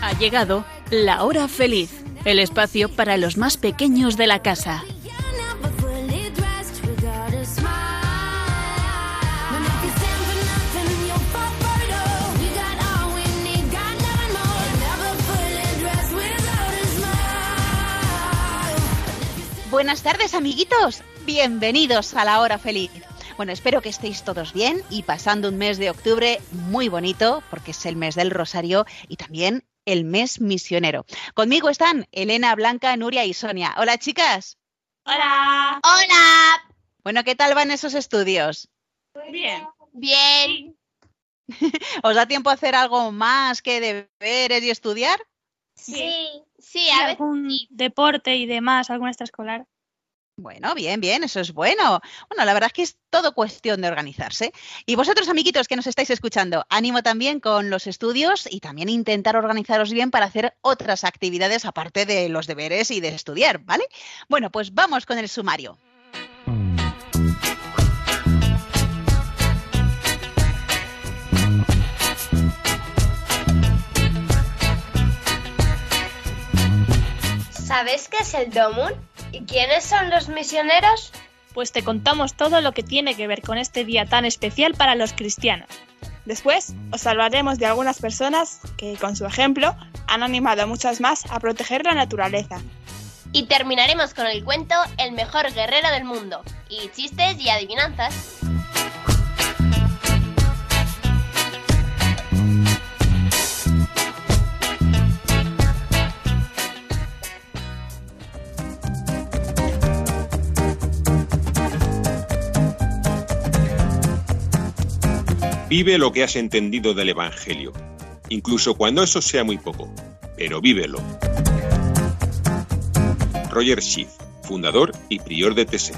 Ha llegado la hora feliz, el espacio para los más pequeños de la casa. Buenas tardes, amiguitos. Bienvenidos a la hora feliz. Bueno, espero que estéis todos bien y pasando un mes de octubre muy bonito, porque es el mes del Rosario y también el mes misionero. Conmigo están Elena, Blanca, Nuria y Sonia. Hola, chicas. Hola. Hola. Bueno, ¿qué tal van esos estudios? Bien. Bien. ¿Os da tiempo a hacer algo más que deberes y estudiar? Sí. Sí, a veces algún deporte y demás, algún extraescolar. Bueno, bien, bien, eso es bueno. Bueno, la verdad es que es todo cuestión de organizarse. Y vosotros, amiguitos que nos estáis escuchando, ánimo también con los estudios y también intentar organizaros bien para hacer otras actividades aparte de los deberes y de estudiar, ¿vale? Bueno, pues vamos con el sumario. ¿Sabes qué es el Domun? ¿Y quiénes son los misioneros? Pues te contamos todo lo que tiene que ver con este día tan especial para los cristianos. Después os hablaremos de algunas personas que, con su ejemplo, han animado a muchas más a proteger la naturaleza. Y terminaremos con el cuento El mejor guerrero del mundo. Y chistes y adivinanzas. Vive lo que has entendido del Evangelio, incluso cuando eso sea muy poco, pero vívelo. Roger Schiff, fundador y prior de TSE.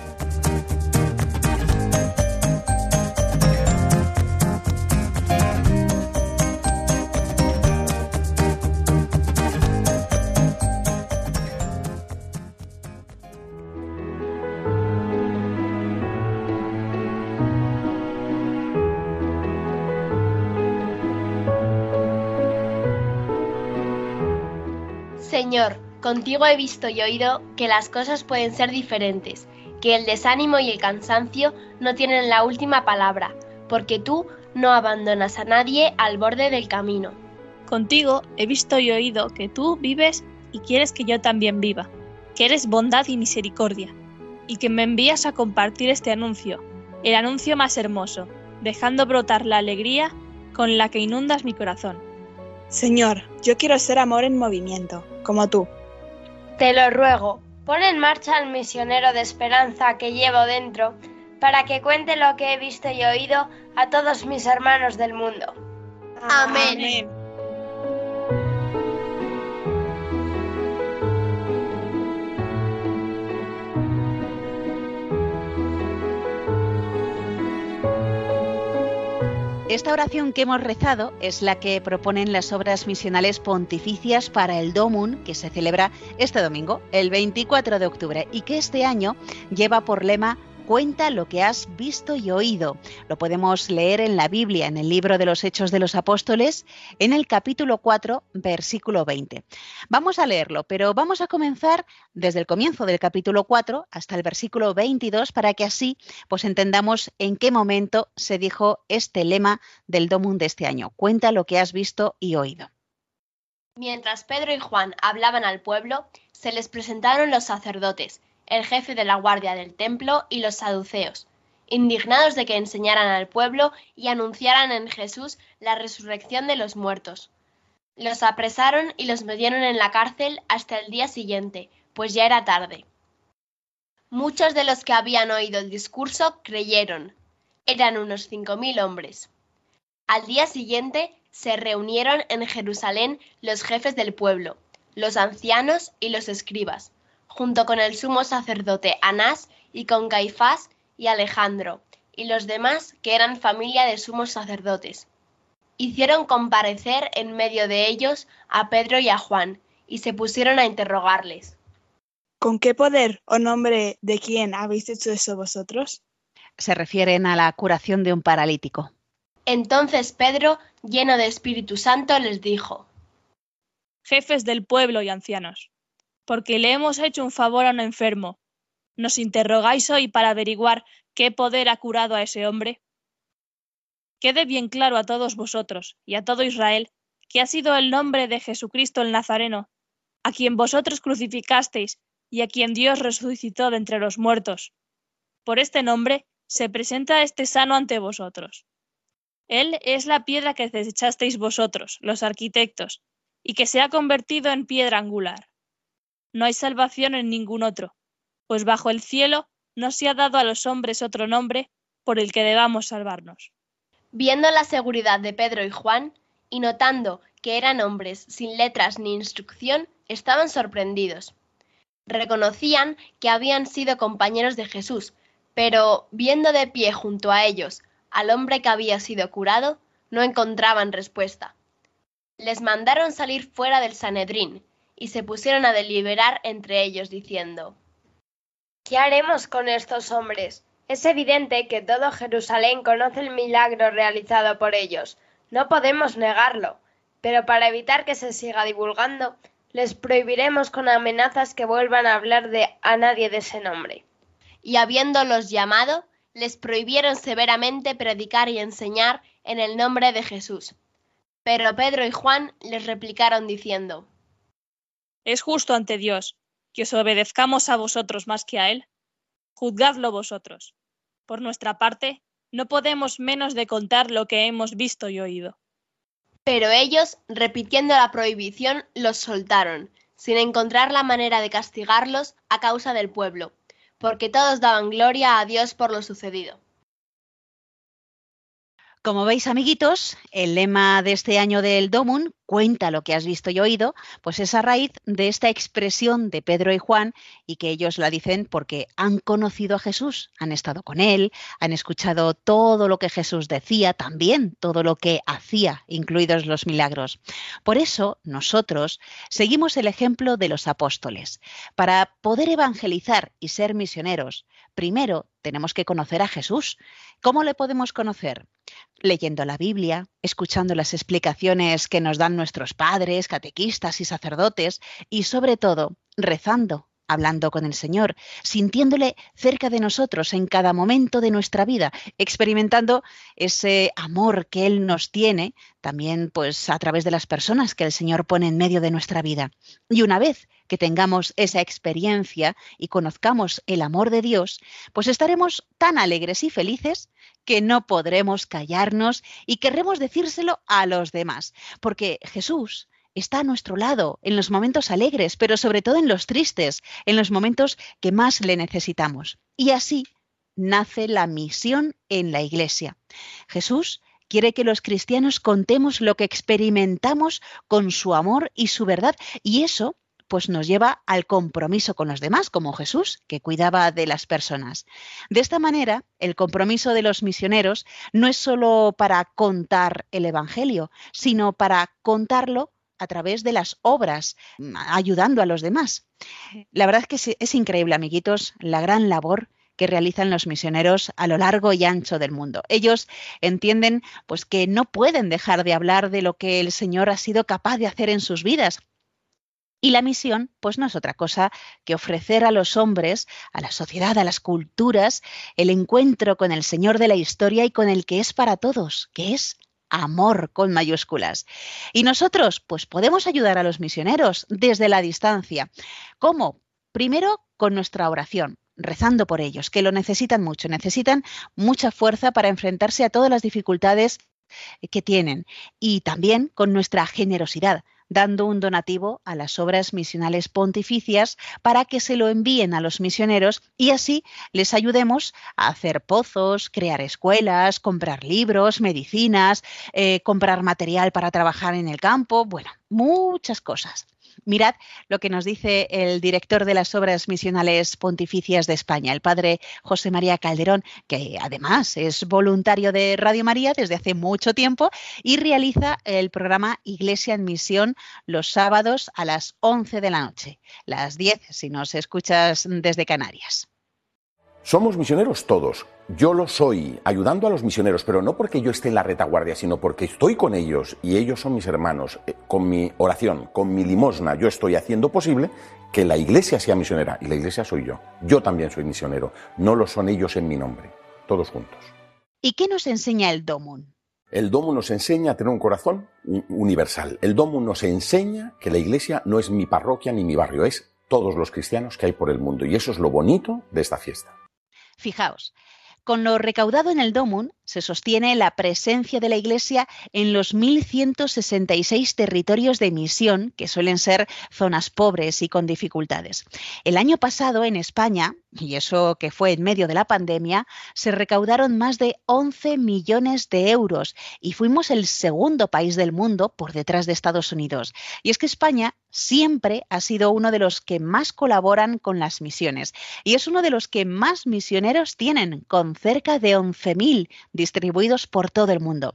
Contigo he visto y oído que las cosas pueden ser diferentes, que el desánimo y el cansancio no tienen la última palabra, porque tú no abandonas a nadie al borde del camino. Contigo he visto y oído que tú vives y quieres que yo también viva, que eres bondad y misericordia, y que me envías a compartir este anuncio, el anuncio más hermoso, dejando brotar la alegría con la que inundas mi corazón. Señor, yo quiero ser amor en movimiento, como tú. Te lo ruego, pon en marcha al misionero de esperanza que llevo dentro, para que cuente lo que he visto y oído a todos mis hermanos del mundo. Amén. Esta oración que hemos rezado es la que proponen las obras misionales pontificias para el Domun, que se celebra este domingo, el 24 de octubre, y que este año lleva por lema Cuenta lo que has visto y oído. Lo podemos leer en la Biblia, en el libro de los Hechos de los Apóstoles, en el capítulo 4, versículo 20. Vamos a leerlo, pero vamos a comenzar desde el comienzo del capítulo 4 hasta el versículo 22 para que así pues entendamos en qué momento se dijo este lema del Domum de este año. Cuenta lo que has visto y oído. Mientras Pedro y Juan hablaban al pueblo, se les presentaron los sacerdotes, el jefe de la guardia del templo y los saduceos, indignados de que enseñaran al pueblo y anunciaran en Jesús la resurrección de los muertos. Los apresaron y los metieron en la cárcel hasta el día siguiente, pues ya era tarde. Muchos de los que habían oído el discurso creyeron. Eran unos cinco mil hombres. Al día siguiente se reunieron en Jerusalén los jefes del pueblo, los ancianos y los escribas, junto con el sumo sacerdote Anás y con Caifás y Alejandro, y los demás que eran familia de sumos sacerdotes. Hicieron comparecer en medio de ellos a Pedro y a Juan, y se pusieron a interrogarles. ¿Con qué poder o nombre de quién habéis hecho eso vosotros? se refieren a la curación de un paralítico. Entonces Pedro, lleno de Espíritu Santo, les dijo, Jefes del pueblo y ancianos, porque le hemos hecho un favor a un enfermo, ¿nos interrogáis hoy para averiguar qué poder ha curado a ese hombre? Quede bien claro a todos vosotros y a todo Israel que ha sido el nombre de Jesucristo el Nazareno, a quien vosotros crucificasteis y a quien Dios resucitó de entre los muertos. Por este nombre se presenta este sano ante vosotros. Él es la piedra que desechasteis vosotros, los arquitectos, y que se ha convertido en piedra angular. No hay salvación en ningún otro, pues bajo el cielo no se ha dado a los hombres otro nombre por el que debamos salvarnos. Viendo la seguridad de Pedro y Juan, y notando que eran hombres sin letras ni instrucción, estaban sorprendidos. Reconocían que habían sido compañeros de Jesús, pero viendo de pie junto a ellos al hombre que había sido curado, no encontraban respuesta. Les mandaron salir fuera del Sanedrín y se pusieron a deliberar entre ellos diciendo, ¿Qué haremos con estos hombres? Es evidente que todo Jerusalén conoce el milagro realizado por ellos. No podemos negarlo. Pero para evitar que se siga divulgando, les prohibiremos con amenazas que vuelvan a hablar de a nadie de ese nombre. Y habiéndolos llamado, les prohibieron severamente predicar y enseñar en el nombre de Jesús. Pero Pedro y Juan les replicaron diciendo, Es justo ante Dios que os obedezcamos a vosotros más que a Él. Juzgadlo vosotros. Por nuestra parte, no podemos menos de contar lo que hemos visto y oído. Pero ellos, repitiendo la prohibición, los soltaron, sin encontrar la manera de castigarlos a causa del pueblo, porque todos daban gloria a Dios por lo sucedido. Como veis, amiguitos, el lema de este año del Domun, cuenta lo que has visto y oído, pues es a raíz de esta expresión de Pedro y Juan y que ellos la dicen porque han conocido a Jesús, han estado con él, han escuchado todo lo que Jesús decía, también todo lo que hacía, incluidos los milagros. Por eso nosotros seguimos el ejemplo de los apóstoles. Para poder evangelizar y ser misioneros, primero tenemos que conocer a Jesús. ¿Cómo le podemos conocer? Leyendo la Biblia, escuchando las explicaciones que nos dan nuestros padres, catequistas y sacerdotes, y sobre todo, rezando, hablando con el Señor, sintiéndole cerca de nosotros en cada momento de nuestra vida, experimentando ese amor que Él nos tiene, también pues a través de las personas que el Señor pone en medio de nuestra vida. Y una vez que tengamos esa experiencia y conozcamos el amor de Dios, pues estaremos tan alegres y felices que no podremos callarnos y querremos decírselo a los demás, porque Jesús está a nuestro lado en los momentos alegres, pero sobre todo en los tristes, en los momentos que más le necesitamos. Y así nace la misión en la Iglesia. Jesús quiere que los cristianos contemos lo que experimentamos con su amor y su verdad, y eso pues nos lleva al compromiso con los demás, como Jesús, que cuidaba de las personas. De esta manera, el compromiso de los misioneros no es solo para contar el Evangelio, sino para contarlo a través de las obras, ayudando a los demás. La verdad es que es increíble, amiguitos, la gran labor que realizan los misioneros a lo largo y ancho del mundo. Ellos entienden pues que no pueden dejar de hablar de lo que el Señor ha sido capaz de hacer en sus vidas y la misión, pues no es otra cosa que ofrecer a los hombres, a la sociedad, a las culturas, el encuentro con el Señor de la historia y con el que es para todos, que es amor con mayúsculas. Y nosotros, pues podemos ayudar a los misioneros desde la distancia. ¿Cómo? Primero, con nuestra oración rezando por ellos, que lo necesitan mucho, necesitan mucha fuerza para enfrentarse a todas las dificultades que tienen y también con nuestra generosidad, dando un donativo a las obras misionales pontificias para que se lo envíen a los misioneros y así les ayudemos a hacer pozos, crear escuelas, comprar libros, medicinas, eh, comprar material para trabajar en el campo, bueno, muchas cosas. Mirad lo que nos dice el director de las Obras Misionales Pontificias de España, el padre José María Calderón, que además es voluntario de Radio María desde hace mucho tiempo y realiza el programa Iglesia en Misión los sábados a las 11 de la noche, las 10 si nos escuchas desde Canarias. Somos misioneros todos. Yo lo soy, ayudando a los misioneros, pero no porque yo esté en la retaguardia, sino porque estoy con ellos y ellos son mis hermanos. Eh, Con mi oración, con mi limosna, yo estoy haciendo posible que la iglesia sea misionera y la iglesia soy yo. Yo también soy misionero. No lo son ellos en mi nombre. Todos juntos. ¿Y qué nos enseña el Domun? El Domo nos enseña a tener un corazón universal. El Domo nos enseña que la iglesia no es mi parroquia ni mi barrio, es todos los cristianos que hay por el mundo. Y eso es lo bonito de esta fiesta. Fijaos, con lo recaudado en el Domun se sostiene la presencia de la Iglesia en los 1.166 territorios de misión, que suelen ser zonas pobres y con dificultades. El año pasado en España, y eso que fue en medio de la pandemia, se recaudaron más de 11 millones de euros y fuimos el segundo país del mundo por detrás de Estados Unidos. Y es que España siempre ha sido uno de los que más colaboran con las misiones y es uno de los que más misioneros tienen, con cerca de 11.000 distribuidos por todo el mundo.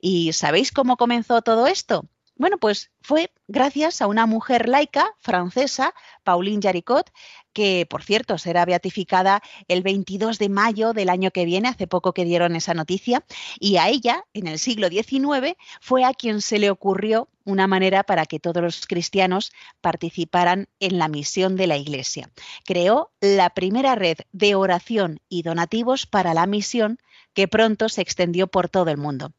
¿Y sabéis cómo comenzó todo esto? Bueno, pues fue gracias a una mujer laica francesa, Pauline Jaricot, que por cierto será beatificada el 22 de mayo del año que viene, hace poco que dieron esa noticia, y a ella, en el siglo XIX, fue a quien se le ocurrió una manera para que todos los cristianos participaran en la misión de la Iglesia. Creó la primera red de oración y donativos para la misión que pronto se extendió por todo el mundo.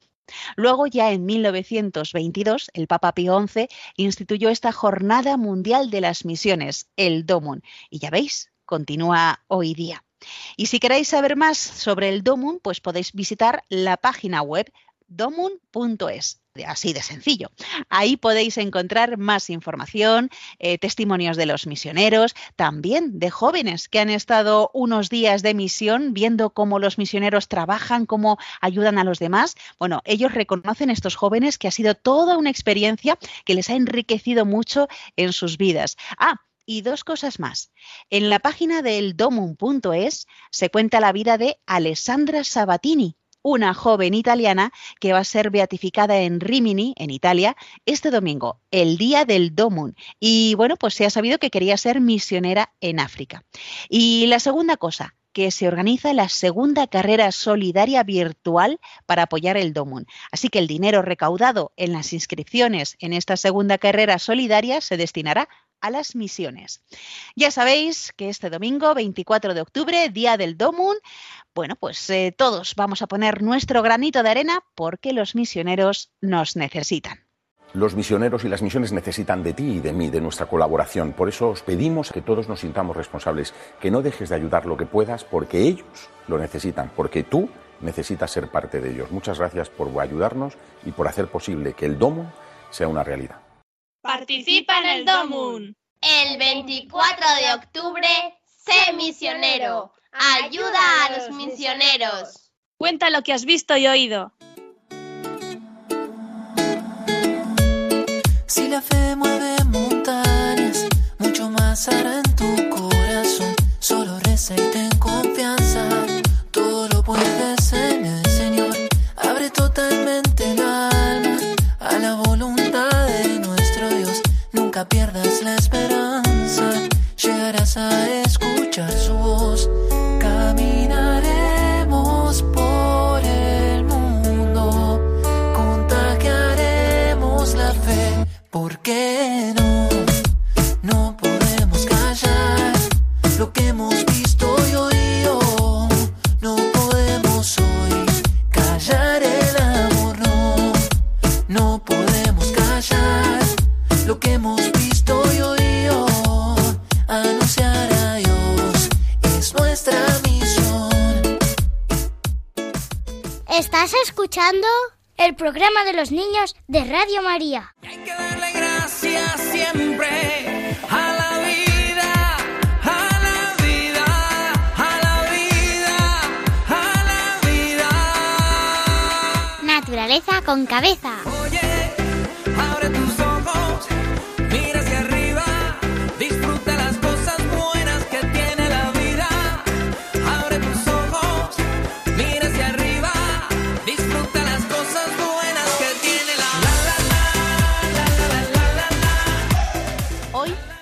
Luego, ya en 1922, el Papa Pío XI instituyó esta Jornada Mundial de las Misiones, el DOMUN, y ya veis, continúa hoy día. Y si queréis saber más sobre el DOMUN, pues podéis visitar la página web domun.es. Así de sencillo. Ahí podéis encontrar más información, eh, testimonios de los misioneros, también de jóvenes que han estado unos días de misión viendo cómo los misioneros trabajan, cómo ayudan a los demás. Bueno, ellos reconocen estos jóvenes que ha sido toda una experiencia que les ha enriquecido mucho en sus vidas. Ah, y dos cosas más. En la página del domun.es se cuenta la vida de Alessandra Sabatini, una joven italiana que va a ser beatificada en Rimini, en Italia, este domingo, el día del Domun. Y bueno, pues se ha sabido que quería ser misionera en África. Y la segunda cosa, que se organiza la segunda carrera solidaria virtual para apoyar el Domun. Así que el dinero recaudado en las inscripciones en esta segunda carrera solidaria se destinará a las misiones. Ya sabéis que este domingo, 24 de octubre, día del Domun, bueno, pues eh, todos vamos a poner nuestro granito de arena porque los misioneros nos necesitan. Los misioneros y las misiones necesitan de ti y de mí, de nuestra colaboración. Por eso os pedimos que todos nos sintamos responsables, que no dejes de ayudar lo que puedas, porque ellos lo necesitan, porque tú necesitas ser parte de ellos. Muchas gracias por ayudarnos y por hacer posible que el Domo sea una realidad. Participa en el Domun. El 24 de octubre, sé misionero. Ayuda a los misioneros. Cuenta lo que has visto y oído. Si la fe mueve montañas, mucho más hará los niños de Radio María. Darle gracias siempre a la vida, a la vida, a la vida, a la vida. Naturaleza con cabeza.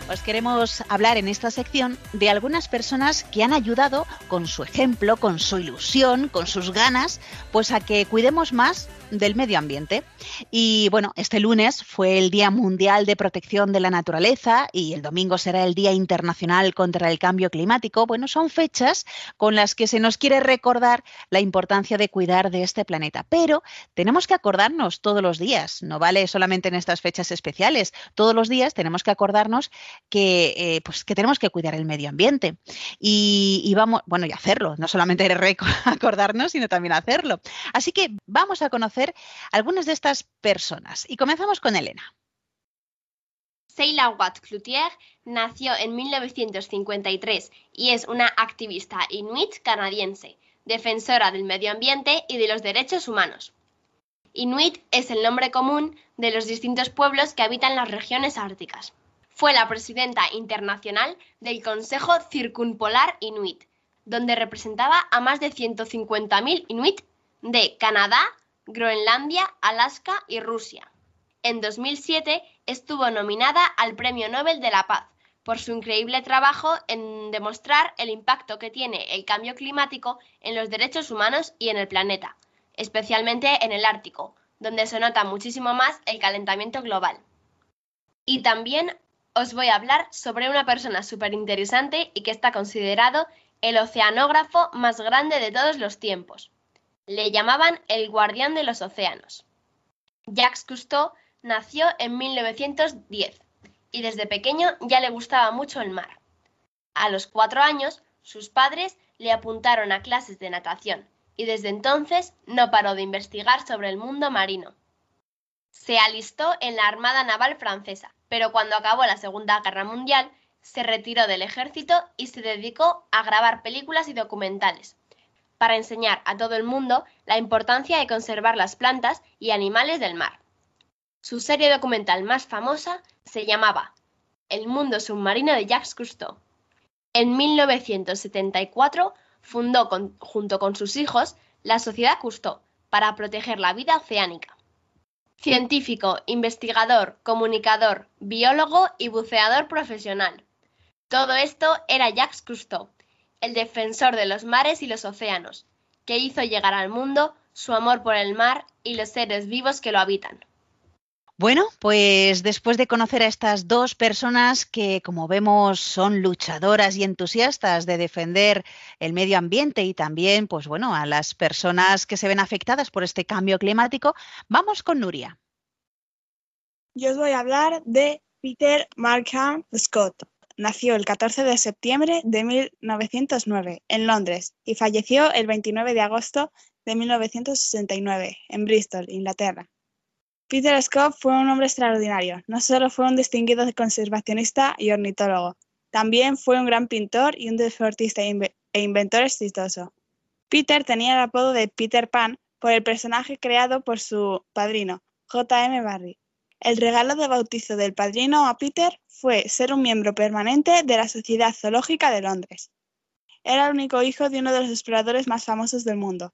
Os queremos hablar en esta sección de algunas personas que han ayudado con su ejemplo, con su ilusión, con sus ganas, pues a que cuidemos más del medio ambiente. Y bueno, este lunes fue el Día Mundial de Protección de la Naturaleza y el domingo será el Día Internacional contra el Cambio Climático. Bueno, son fechas con las que se nos quiere recordar la importancia de cuidar de este planeta. Pero tenemos que acordarnos todos los días, no vale solamente en estas fechas especiales, todos los días tenemos que acordarnos que, eh, pues, que tenemos que cuidar el medio ambiente. Y, vamos, bueno, y hacerlo, no solamente acordarnos, sino también hacerlo. Así que vamos a conocer algunas de estas personas. Y comenzamos con Elena. Seila Watt Cloutier nació en 1953 y es una activista inuit canadiense, defensora del medio ambiente y de los derechos humanos. Inuit es el nombre común de los distintos pueblos que habitan las regiones árticas. Fue la presidenta internacional del Consejo Circunpolar Inuit, donde representaba a más de 150.000 inuit de Canadá, Groenlandia, Alaska y Rusia. En 2007 estuvo nominada al Premio Nobel de la Paz por su increíble trabajo en demostrar el impacto que tiene el cambio climático en los derechos humanos y en el planeta, especialmente en el Ártico, donde se nota muchísimo más el calentamiento global. Y también os voy a hablar sobre una persona súper interesante y que está considerado el oceanógrafo más grande de todos los tiempos. Le llamaban el guardián de los océanos. Jacques Cousteau nació en 1910 y desde pequeño ya le gustaba mucho el mar. A los cuatro años, sus padres le apuntaron a clases de natación y desde entonces no paró de investigar sobre el mundo marino. Se alistó en la Armada Naval Francesa, pero cuando acabó la Segunda Guerra Mundial se retiró del ejército y se dedicó a grabar películas y documentales, para enseñar a todo el mundo la importancia de conservar las plantas y animales del mar. Su serie documental más famosa se llamaba El mundo submarino de Jacques Cousteau. En 1974 fundó junto con sus hijos la Sociedad Cousteau para proteger la vida oceánica. Científico, investigador, comunicador, biólogo y buceador profesional. Todo esto era Jacques Cousteau, el defensor de los mares y los océanos, que hizo llegar al mundo su amor por el mar y los seres vivos que lo habitan. Bueno, pues después de conocer a estas dos personas que, como vemos, son luchadoras y entusiastas de defender el medio ambiente y también, pues bueno, a las personas que se ven afectadas por este cambio climático, vamos con Nuria. Yo os voy a hablar de Peter Markham Scott. Nació el 14 de septiembre de 1909 en Londres y falleció el 29 de agosto de 1969 en Bristol, Inglaterra. Peter Scott fue un hombre extraordinario. No solo fue un distinguido conservacionista y ornitólogo, también fue un gran pintor y un deportista e inventor exitoso. Peter tenía el apodo de Peter Pan por el personaje creado por su padrino, J. M. Barrie. El regalo de bautizo del padrino a Peter fue ser un miembro permanente de la Sociedad Zoológica de Londres. Era el único hijo de uno de los exploradores más famosos del mundo,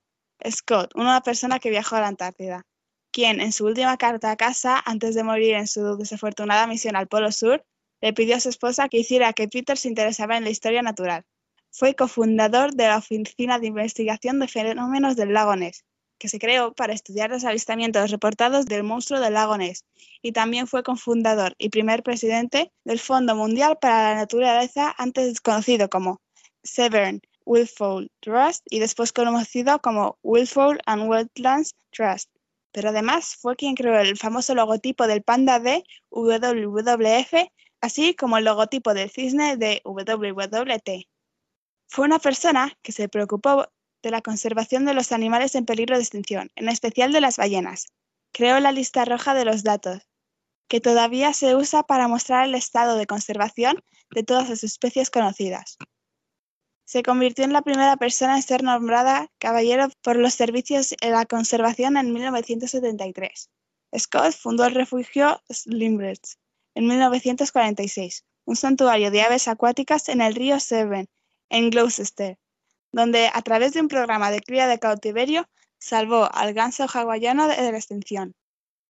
Scott, una persona que viajó a la Antártida, quien en su última carta a casa, antes de morir en su desafortunada misión al Polo Sur, le pidió a su esposa que hiciera que Peter se interesara en la historia natural. Fue cofundador de la Oficina de Investigación de Fenómenos del Lago Ness, que se creó para estudiar los avistamientos reportados del monstruo del lago Ness, y también fue cofundador y primer presidente del Fondo Mundial para la Naturaleza, antes conocido como Severn Willfowl Trust y después conocido como Willfowl and Wetlands Trust. Pero además fue quien creó el famoso logotipo del panda de WWF, así como el logotipo del cisne de WWT. Fue una persona que se preocupó de la conservación de los animales en peligro de extinción, en especial de las ballenas. Creó la lista roja de los datos, que todavía se usa para mostrar el estado de conservación de todas las especies conocidas. Se convirtió en la primera persona en ser nombrada caballero por los servicios de la conservación en 1973. Scott fundó el refugio Slimbridge en 1946, un santuario de aves acuáticas en el río Severn, en Gloucester, donde a través de un programa de cría de cautiverio salvó al ganso hawaiano de la extinción.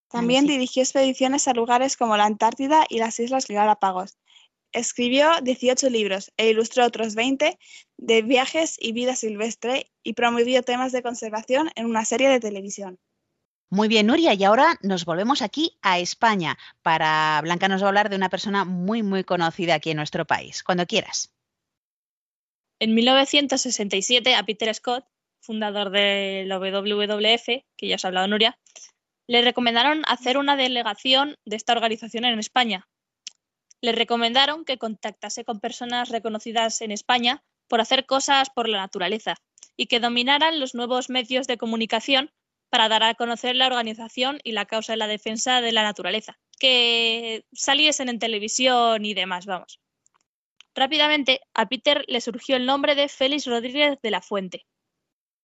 También dirigió expediciones a lugares como la Antártida y las Islas Galápagos, escribió 18 libros e ilustró otros 20 de viajes y vida silvestre y promovió temas de conservación en una serie de televisión. Muy bien, Nuria, y ahora nos volvemos aquí a España. Para Blanca nos va a hablar de una persona muy, muy conocida aquí en nuestro país. Cuando quieras. En 1967, a Peter Scott, fundador de la WWF, que ya os ha hablado Nuria, le recomendaron hacer una delegación de esta organización en España. Le recomendaron que contactase con personas reconocidas en España por hacer cosas por la naturaleza y que dominaran los nuevos medios de comunicación para dar a conocer la organización y la causa de la defensa de la naturaleza, que saliesen en televisión y demás, vamos. Rápidamente a Peter le surgió el nombre de Félix Rodríguez de la Fuente.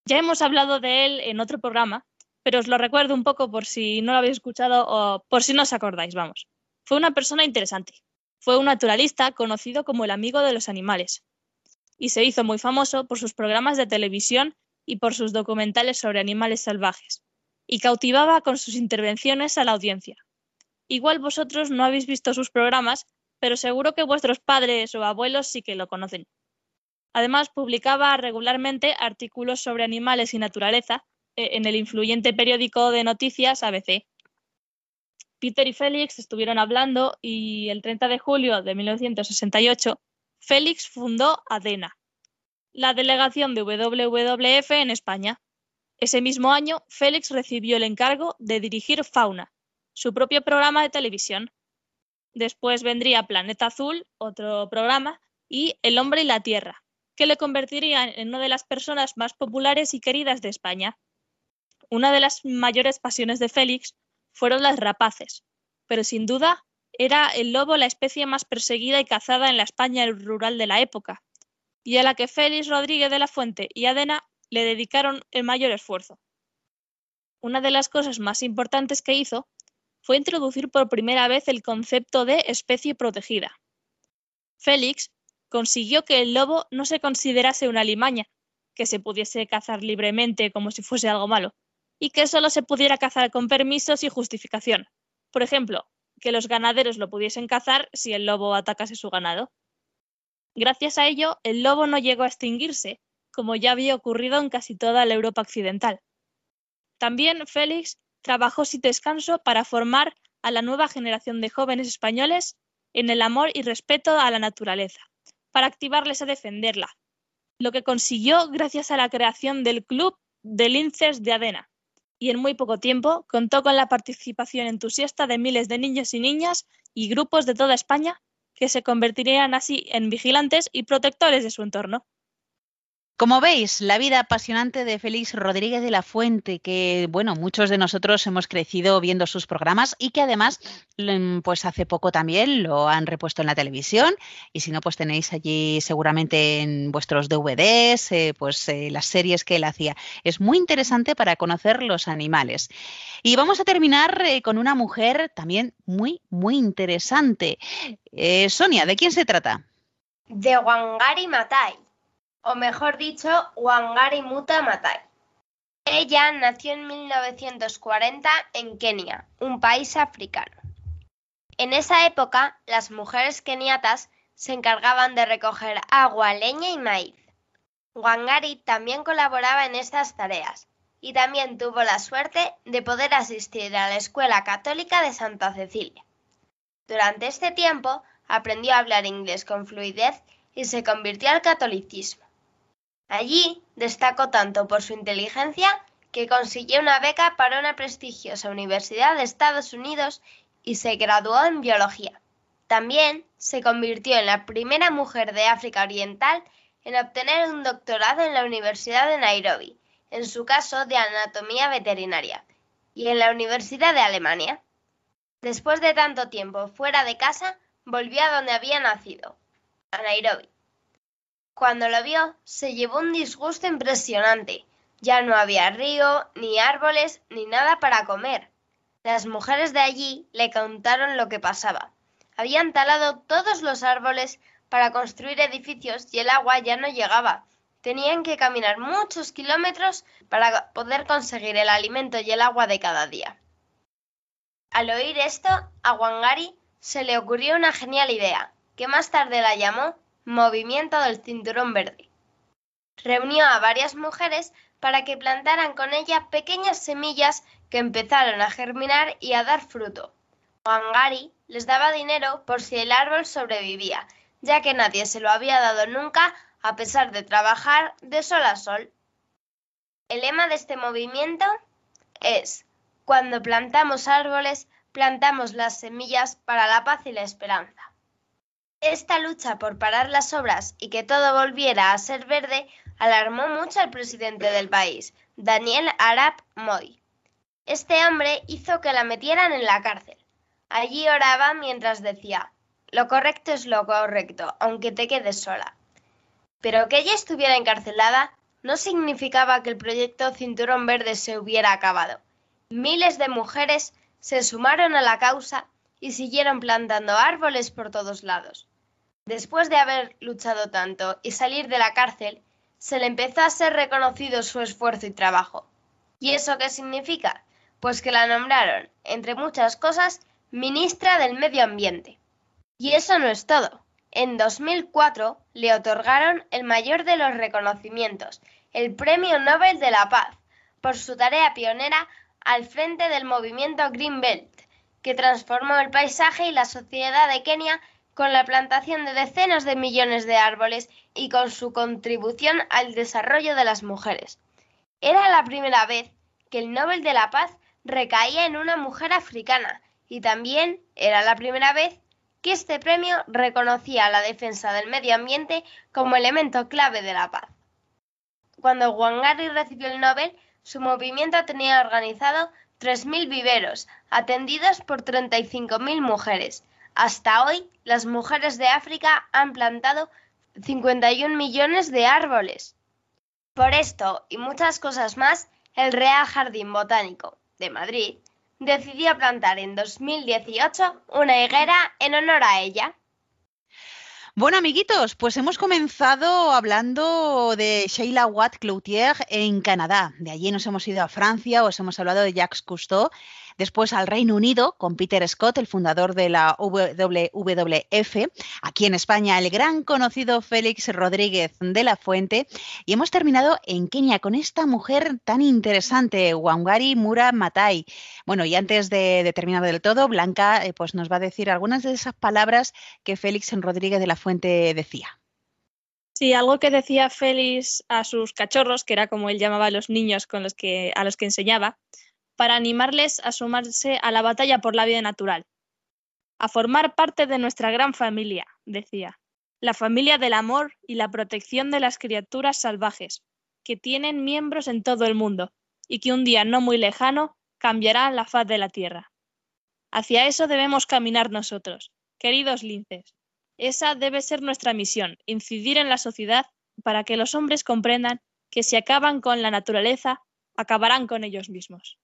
Ya hemos hablado de él en otro programa, pero os lo recuerdo un poco por si no lo habéis escuchado o por si no os acordáis, vamos. Fue una persona interesante. Fue un naturalista conocido como el amigo de los animales. Y se hizo muy famoso por sus programas de televisión y por sus documentales sobre animales salvajes, y cautivaba con sus intervenciones a la audiencia. Igual vosotros no habéis visto sus programas, pero seguro que vuestros padres o abuelos sí que lo conocen. Además, publicaba regularmente artículos sobre animales y naturaleza eh, en el influyente periódico de noticias ABC. Peter y Félix estuvieron hablando y el 30 de julio de 1968, Félix fundó ADENA, la delegación de WWF en España. Ese mismo año, Félix recibió el encargo de dirigir Fauna, su propio programa de televisión. Después vendría Planeta Azul, otro programa, y El hombre y la tierra, que le convertirían en una de las personas más populares y queridas de España. Una de las mayores pasiones de Félix fueron las rapaces, pero sin duda era el lobo la especie más perseguida y cazada en la España rural de la época, y a la que Félix Rodríguez de la Fuente y Adena le dedicaron el mayor esfuerzo. Una de las cosas más importantes que hizo fue introducir por primera vez el concepto de especie protegida. Félix consiguió que el lobo no se considerase una limaña, que se pudiese cazar libremente como si fuese algo malo, y que solo se pudiera cazar con permisos y justificación. Por ejemplo, que los ganaderos lo pudiesen cazar si el lobo atacase su ganado. Gracias a ello, el lobo no llegó a extinguirse, como ya había ocurrido en casi toda la Europa occidental. También Félix trabajó sin descanso para formar a la nueva generación de jóvenes españoles en el amor y respeto a la naturaleza, para activarles a defenderla, lo que consiguió gracias a la creación del Club de Linces de Adena, y en muy poco tiempo contó con la participación entusiasta de miles de niños y niñas y grupos de toda España que se convertirían así en vigilantes y protectores de su entorno. Como veis, la vida apasionante de Félix Rodríguez de la Fuente, que bueno, muchos de nosotros hemos crecido viendo sus programas y que además, mm, pues hace poco también lo han repuesto en la televisión y si no, pues tenéis allí seguramente en vuestros DVDs, eh, pues eh, las series que él hacía. Es muy interesante para conocer los animales. Y vamos a terminar eh, con una mujer también muy, muy interesante. Sonia, ¿de quién se trata? De Wangari Maathai, o mejor dicho, Wangari Muta Maathai. Ella nació en 1940 en Kenia, un país africano. En esa época, las mujeres keniatas se encargaban de recoger agua, leña y maíz. Wangari también colaboraba en estas tareas y también tuvo la suerte de poder asistir a la Escuela Católica de Santa Cecilia. Durante este tiempo aprendió a hablar inglés con fluidez y se convirtió al catolicismo. Allí destacó tanto por su inteligencia que consiguió una beca para una prestigiosa universidad de Estados Unidos y se graduó en biología. También se convirtió en la primera mujer de África Oriental en obtener un doctorado en la Universidad de Nairobi, en su caso de anatomía veterinaria, y en la Universidad de Alemania. Después de tanto tiempo fuera de casa, volvió a donde había nacido, a Nairobi. Cuando lo vio, se llevó un disgusto impresionante. Ya no había río, ni árboles, ni nada para comer. Las mujeres de allí le contaron lo que pasaba. Habían talado todos los árboles para construir edificios y el agua ya no llegaba. Tenían que caminar muchos kilómetros para poder conseguir el alimento y el agua de cada día. Al oír esto, a Wangari se le ocurrió una genial idea. que más tarde la llamó Movimiento del Cinturón Verde. Reunió a varias mujeres para que plantaran con ella pequeñas semillas que empezaron a germinar y a dar fruto. Wangari les daba dinero por si el árbol sobrevivía, ya que nadie se lo había dado nunca a pesar de trabajar de sol a sol. El lema de este movimiento es, cuando plantamos árboles, plantamos las semillas para la paz y la esperanza. Esta lucha por parar las obras y que todo volviera a ser verde alarmó mucho al presidente del país, Daniel Arap Moi. Este hombre hizo que la metieran en la cárcel. Allí oraba mientras decía, lo correcto es lo correcto, aunque te quedes sola. Pero que ella estuviera encarcelada no significaba que el proyecto Cinturón Verde se hubiera acabado. Miles de mujeres se sumaron a la causa y siguieron plantando árboles por todos lados. Después de haber luchado tanto y salir de la cárcel, se le empezó a ser reconocido su esfuerzo y trabajo. ¿Y eso qué significa? Pues que la nombraron, entre muchas cosas, ministra del Medio Ambiente. Y eso no es todo. En 2004 le otorgaron el mayor de los reconocimientos, el Premio Nobel de la Paz, por su tarea pionera al frente del movimiento Green Belt, que transformó el paisaje y la sociedad de Kenia con la plantación de decenas de millones de árboles y con su contribución al desarrollo de las mujeres. Era la primera vez que el Nobel de la Paz recaía en una mujer africana y también era la primera vez que este premio reconocía la defensa del medio ambiente como elemento clave de la paz. Cuando Wangari recibió el Nobel, su movimiento tenía organizado 3.000 viveros, atendidos por 35.000 mujeres. Hasta hoy, las mujeres de África han plantado 51 millones de árboles. Por esto y muchas cosas más, el Real Jardín Botánico de Madrid decidió plantar en 2018 una higuera en honor a ella. Bueno, amiguitos, pues hemos comenzado hablando de Sheila Watt Cloutier en Canadá. De allí nos hemos ido a Francia, os hemos hablado de Jacques Cousteau después al Reino Unido con Peter Scott, el fundador de la WWF, aquí en España el gran conocido Félix Rodríguez de la Fuente y hemos terminado en Kenia con esta mujer tan interesante, Wangari Mura Matai. Bueno, y antes de, terminar del todo, Blanca eh, pues nos va a decir algunas de esas palabras que Félix Rodríguez de la Fuente decía. Sí, algo que decía Félix a sus cachorros, que era como él llamaba a los niños con los que, a los que enseñaba, para animarles a sumarse a la batalla por la vida natural. A formar parte de nuestra gran familia, decía, la familia del amor y la protección de las criaturas salvajes, que tienen miembros en todo el mundo y que un día no muy lejano cambiará la faz de la tierra. Hacia eso debemos caminar nosotros, queridos linces. Esa debe ser nuestra misión, incidir en la sociedad para que los hombres comprendan que si acaban con la naturaleza, acabarán con ellos mismos.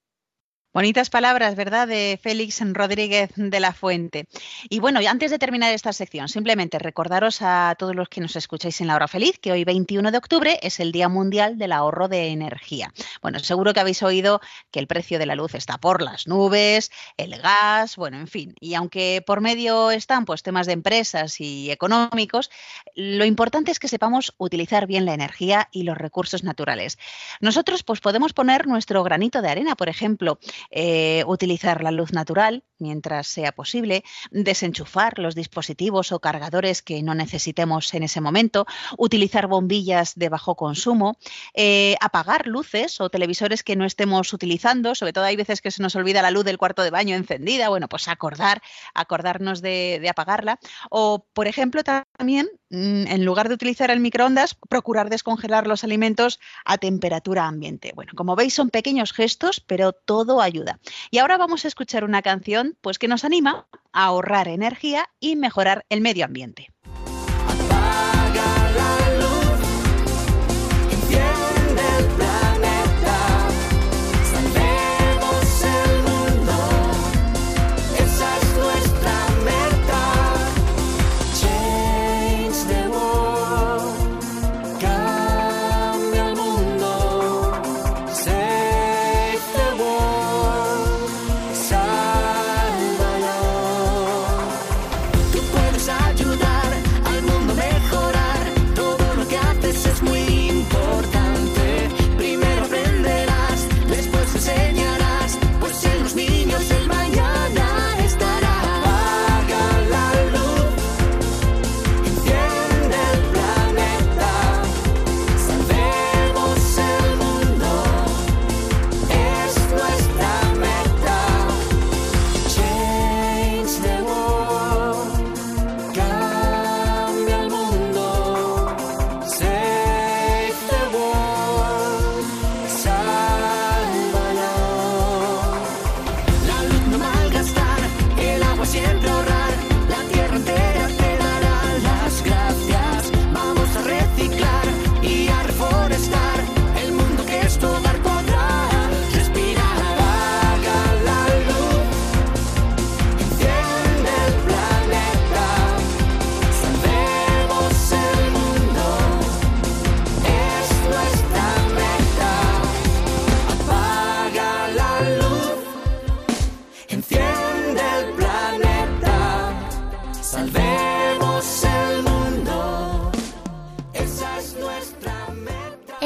Bonitas palabras, ¿verdad? De Félix Rodríguez de la Fuente. Y bueno, antes de terminar esta sección, simplemente recordaros a todos los que nos escucháis en la hora feliz que hoy 21 de octubre es el Día Mundial del Ahorro de Energía. Bueno, seguro que habéis oído que el precio de la luz está por las nubes, el gas, bueno, en fin. Y aunque por medio están pues temas de empresas y económicos, lo importante es que sepamos utilizar bien la energía y los recursos naturales. Nosotros pues podemos poner nuestro granito de arena, por ejemplo, eh, utilizar la luz natural mientras sea posible, desenchufar los dispositivos o cargadores que no necesitemos en ese momento, utilizar bombillas de bajo consumo, eh, apagar luces o televisores que no estemos utilizando, sobre todo hay veces que se nos olvida la luz del cuarto de baño encendida, bueno, pues acordar, acordarnos de, apagarla. O, por ejemplo, también, en lugar de utilizar el microondas, procurar descongelar los alimentos a temperatura ambiente. Bueno, como veis, son pequeños gestos, pero todo ayuda. Y ahora vamos a escuchar una canción pues que nos anima a ahorrar energía y mejorar el medio ambiente.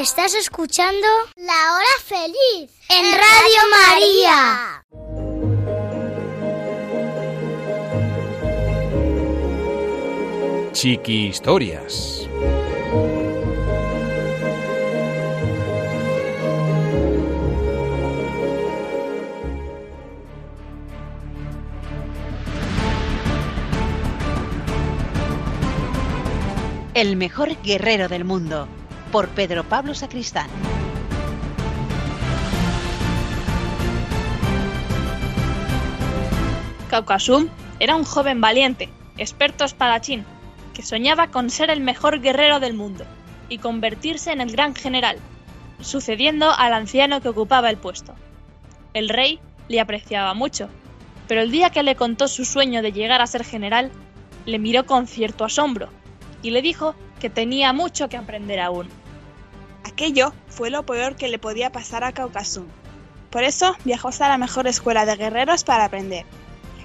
Estás escuchando La Hora Feliz en Radio María. Chiqui Historias. El mejor guerrero del mundo, por Pedro Pablo Sacristán. Kaukasun era un joven valiente, experto espadachín, que soñaba con ser el mejor guerrero del mundo y convertirse en el gran general, sucediendo al anciano que ocupaba el puesto. El rey le apreciaba mucho, pero el día que le contó su sueño de llegar a ser general, le miró con cierto asombro y le dijo que tenía mucho que aprender aún. Aquello fue lo peor que le podía pasar a Kaukasun. Por eso viajó hasta la mejor escuela de guerreros para aprender,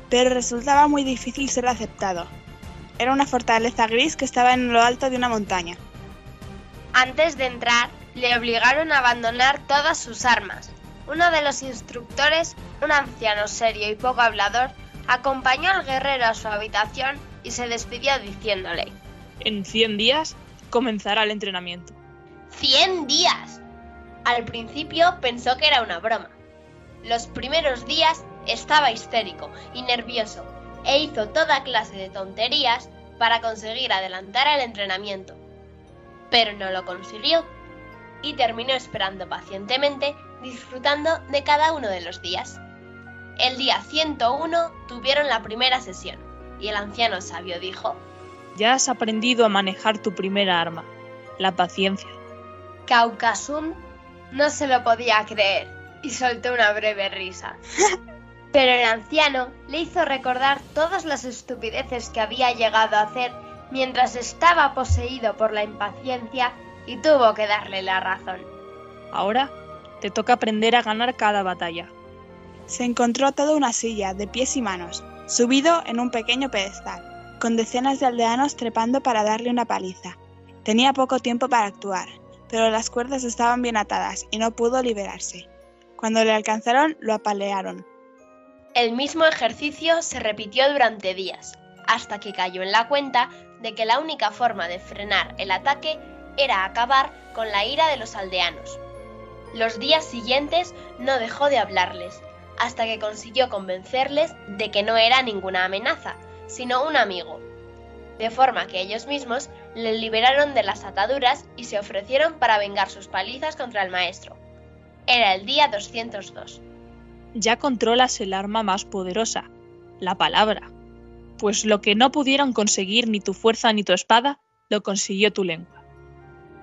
pero resultaba muy difícil ser aceptado. Era una fortaleza gris que estaba en lo alto de una montaña. Antes de entrar, le obligaron a abandonar todas sus armas. Uno de los instructores, un anciano serio y poco hablador, acompañó al guerrero a su habitación y se despidió diciéndole, En 100 días comenzará el entrenamiento. ¡Cien días! Al principio pensó que era una broma. Los primeros días estaba histérico y nervioso e hizo toda clase de tonterías para conseguir adelantar el entrenamiento. Pero no lo consiguió y terminó esperando pacientemente disfrutando de cada uno de los días. El día 101 tuvieron la primera sesión y el anciano sabio dijo, Ya has aprendido a manejar tu primera arma, la paciencia. Kaukasun no se lo podía creer y soltó una breve risa. Pero el anciano le hizo recordar todas las estupideces que había llegado a hacer mientras estaba poseído por la impaciencia y tuvo que darle la razón. Ahora te toca aprender a ganar cada batalla. Se encontró atado a una silla de pies y manos, subido en un pequeño pedestal, con decenas de aldeanos trepando para darle una paliza. Tenía poco tiempo para actuar, pero las cuerdas estaban bien atadas y no pudo liberarse. Cuando le alcanzaron, lo apalearon. El mismo ejercicio se repitió durante días, hasta que cayó en la cuenta de que la única forma de frenar el ataque era acabar con la ira de los aldeanos. Los días siguientes no dejó de hablarles, hasta que consiguió convencerles de que no era ninguna amenaza, sino un amigo. De forma que ellos mismos le liberaron de las ataduras y se ofrecieron para vengar sus palizas contra el maestro. Era el día 202. Ya controlas el arma más poderosa, la palabra. Pues lo que no pudieron conseguir ni tu fuerza ni tu espada, lo consiguió tu lengua.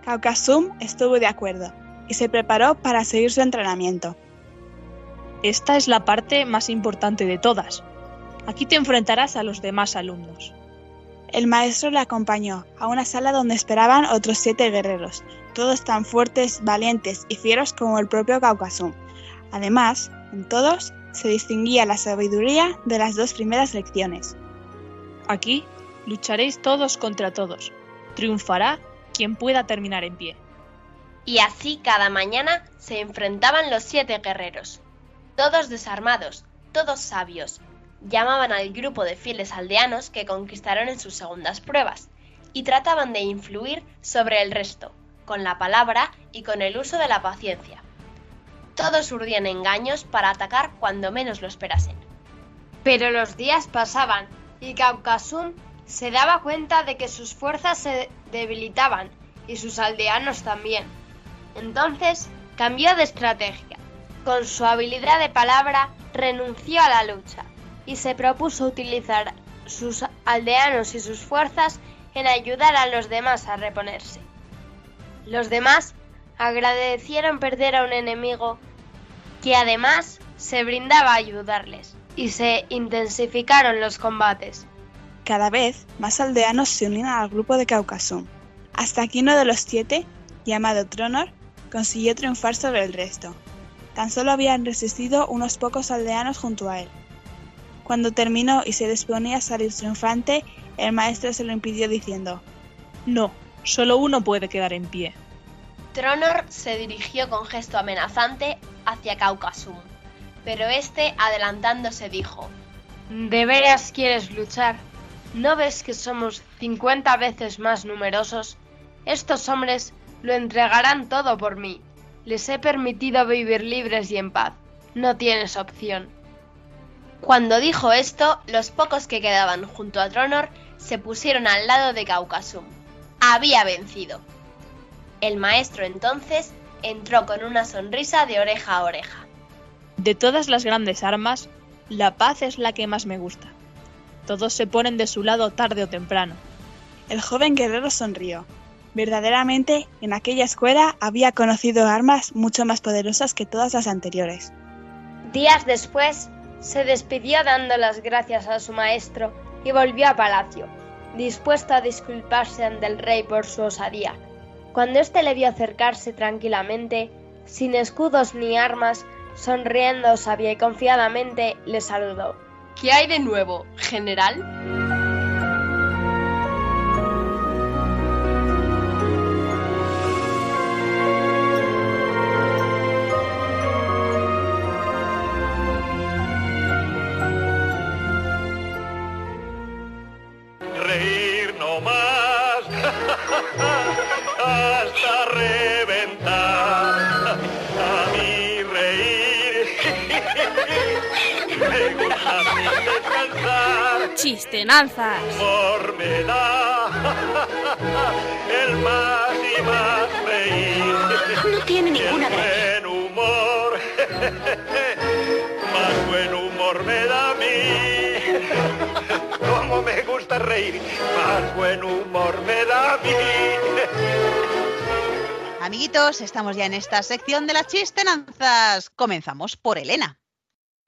Kaukasum estuvo de acuerdo y se preparó para seguir su entrenamiento. Esta es la parte más importante de todas. Aquí te enfrentarás a los demás alumnos. El maestro le acompañó a una sala donde esperaban otros siete guerreros, todos tan fuertes, valientes y fieros como el propio Kaukasum. Además, en todos se distinguía la sabiduría de las dos primeras lecciones. Aquí lucharéis todos contra todos. Triunfará quien pueda terminar en pie. Y así cada mañana se enfrentaban los siete guerreros, todos desarmados, todos sabios. Llamaban al grupo de fieles aldeanos que conquistaron en sus segundas pruebas y trataban de influir sobre el resto, con la palabra y con el uso de la paciencia. Todos urdían engaños para atacar cuando menos lo esperasen. Pero los días pasaban y Kaukasum se daba cuenta de que sus fuerzas se debilitaban y sus aldeanos también. Entonces cambió de estrategia. Con su habilidad de palabra renunció a la lucha y se propuso utilizar sus aldeanos y sus fuerzas en ayudar a los demás a reponerse. Los demás agradecieron perder a un enemigo que además se brindaba a ayudarles y se intensificaron los combates. Cada vez más aldeanos se unían al grupo de Kaukasum, hasta que uno de los siete, llamado Tronor, consiguió triunfar sobre el resto. Tan solo habían resistido unos pocos aldeanos junto a él. Cuando terminó y se disponía a salir triunfante, el maestro se lo impidió diciendo, No, solo uno puede quedar en pie. Tronor se dirigió con gesto amenazante hacia Caucasum, pero este, adelantándose, dijo: ¿De veras quieres luchar? ¿No ves que somos 50 veces más numerosos? Estos hombres lo entregarán todo por mí. Les he permitido vivir libres y en paz. No tienes opción. Cuando dijo esto, los pocos que quedaban junto a Tronor se pusieron al lado de Caucasum. Había vencido. El maestro entonces entró con una sonrisa de oreja a oreja. De todas las grandes armas, la paz es la que más me gusta. Todos se ponen de su lado tarde o temprano. El joven guerrero sonrió. Verdaderamente, en aquella escuela había conocido armas mucho más poderosas que todas las anteriores. Días después, se despidió dando las gracias a su maestro y volvió a palacio, dispuesto a disculparse ante el rey por su osadía. Cuando éste le vio acercarse tranquilamente, sin escudos ni armas, sonriendo sabia y confiadamente, le saludó. ¿Qué hay de nuevo, general? Chistenanzas. Humor me da el más y más reír. No tiene ninguna gracia. Buen humor, más buen humor me da a mí. Como me gusta reír, más buen humor me da a mí. Amiguitos, estamos ya en esta sección de las chistenanzas. Comenzamos por Elena.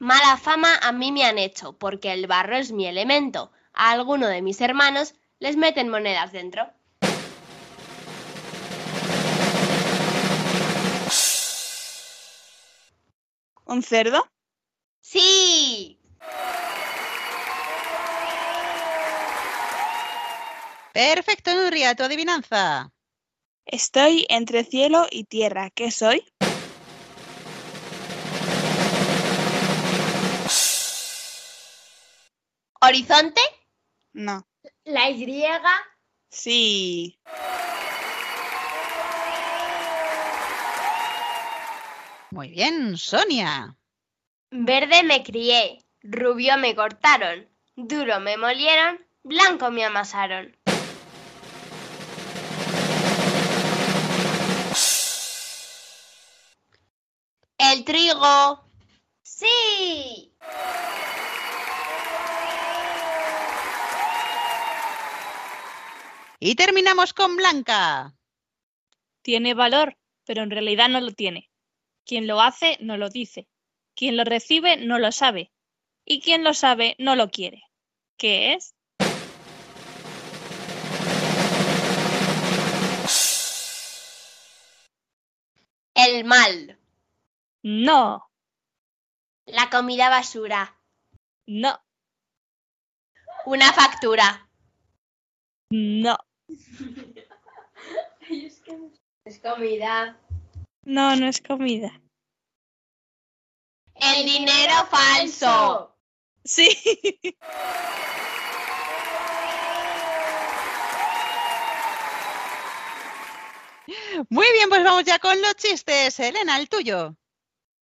Mala fama a mí me han hecho, porque el barro es mi elemento. A alguno de mis hermanos les meten monedas dentro. ¿Un cerdo? ¡Sí! Perfecto, Nuria, tu adivinanza. Estoy entre cielo y tierra. ¿Qué soy? ¿Horizonte? No. La Y. Sí. Muy bien, Sonia. Verde me crié, rubio me cortaron, duro me molieron, blanco me amasaron. El trigo. ¡Sí! Y terminamos con Blanca. Tiene valor, pero en realidad no lo tiene. Quien lo hace no lo dice. Quien lo recibe no lo sabe. Y quien lo sabe no lo quiere. ¿Qué es? El mal. No, La comida basura. no, Una factura. no, Es comida. no, no es comida. El dinero falso. Sí. Muy bien, pues vamos ya con los chistes. Elena, el tuyo.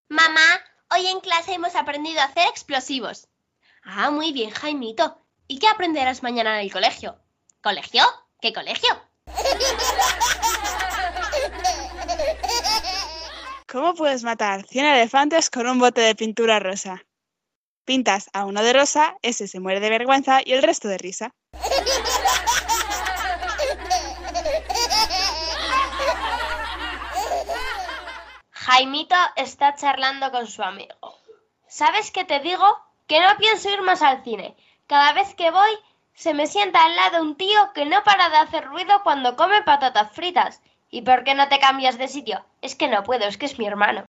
Mamá, hoy en clase hemos aprendido a hacer explosivos. Ah, muy bien, Jaimito. ¿Y qué aprenderás mañana en el colegio? ¿Colegio? ¿Qué colegio? ¿Cómo puedes matar 100 elefantes con un bote de pintura rosa? Pintas a uno de rosa, ese se muere de vergüenza y el resto de risa. Jaimito está charlando con su amigo. ¿Sabes qué te digo? Que no pienso ir más al cine. Cada vez que voy, se me sienta al lado un tío que no para de hacer ruido cuando come patatas fritas. ¿Y por qué no te cambias de sitio? Es que no puedo, es que es mi hermano.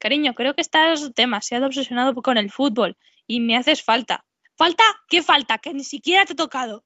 Cariño, creo que estás demasiado obsesionado con el fútbol y me haces falta. ¿Falta? ¿Qué falta? Que ni siquiera te he tocado.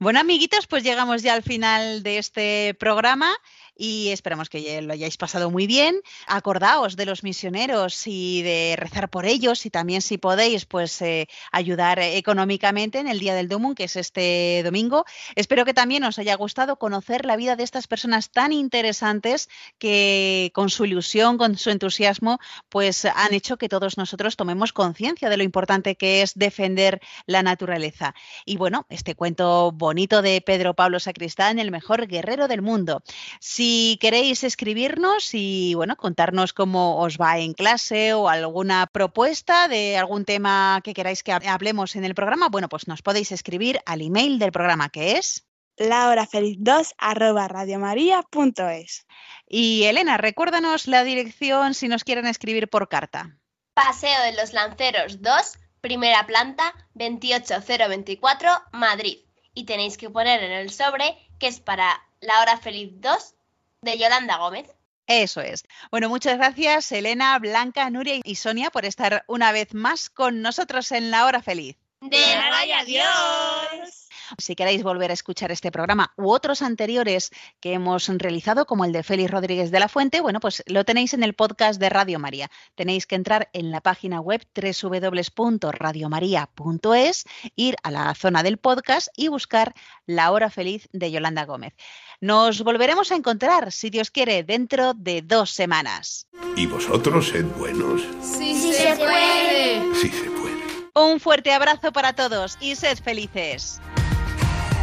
Bueno, amiguitos, pues llegamos ya al final de este programa y esperamos que lo hayáis pasado muy bien. Acordaos de los misioneros y de rezar por ellos y también si podéis pues eh, ayudar económicamente en el Día del Domun, que es este domingo. Espero que también os haya gustado conocer la vida de estas personas tan interesantes que con su ilusión, con su entusiasmo, pues han hecho que todos nosotros tomemos conciencia de lo importante que es defender la naturaleza. Y bueno, este cuento bonito de Pedro Pablo Sacristán, el mejor guerrero del mundo. Si si queréis escribirnos y bueno, contarnos cómo os va en clase o alguna propuesta de algún tema que queráis que hablemos en el programa, bueno, pues nos podéis escribir al email del programa que es lahorafeliz2 arroba radiomaria.es. Y Elena, recuérdanos la dirección si nos quieren escribir por carta. Paseo de los Lanceros 2, primera planta, 28024, Madrid. Y tenéis que poner en el sobre que es para la hora feliz 2 de Yolanda Gómez. Eso es. Bueno, muchas gracias Elena, Blanca, Nuria y Sonia por estar una vez más con nosotros en la hora feliz. De nada y adiós. Si queréis volver a escuchar este programa u otros anteriores que hemos realizado, como el de Félix Rodríguez de la Fuente, bueno, pues lo tenéis en el podcast de Radio María. Tenéis que entrar en la página web www.radiomaria.es, ir a la zona del podcast y buscar La Hora Feliz de Yolanda Gómez. Nos volveremos a encontrar, si Dios quiere, dentro de dos semanas. ¿Y vosotros sed buenos? Sí, sí se puede. Sí se puede. Un fuerte abrazo para todos y sed felices.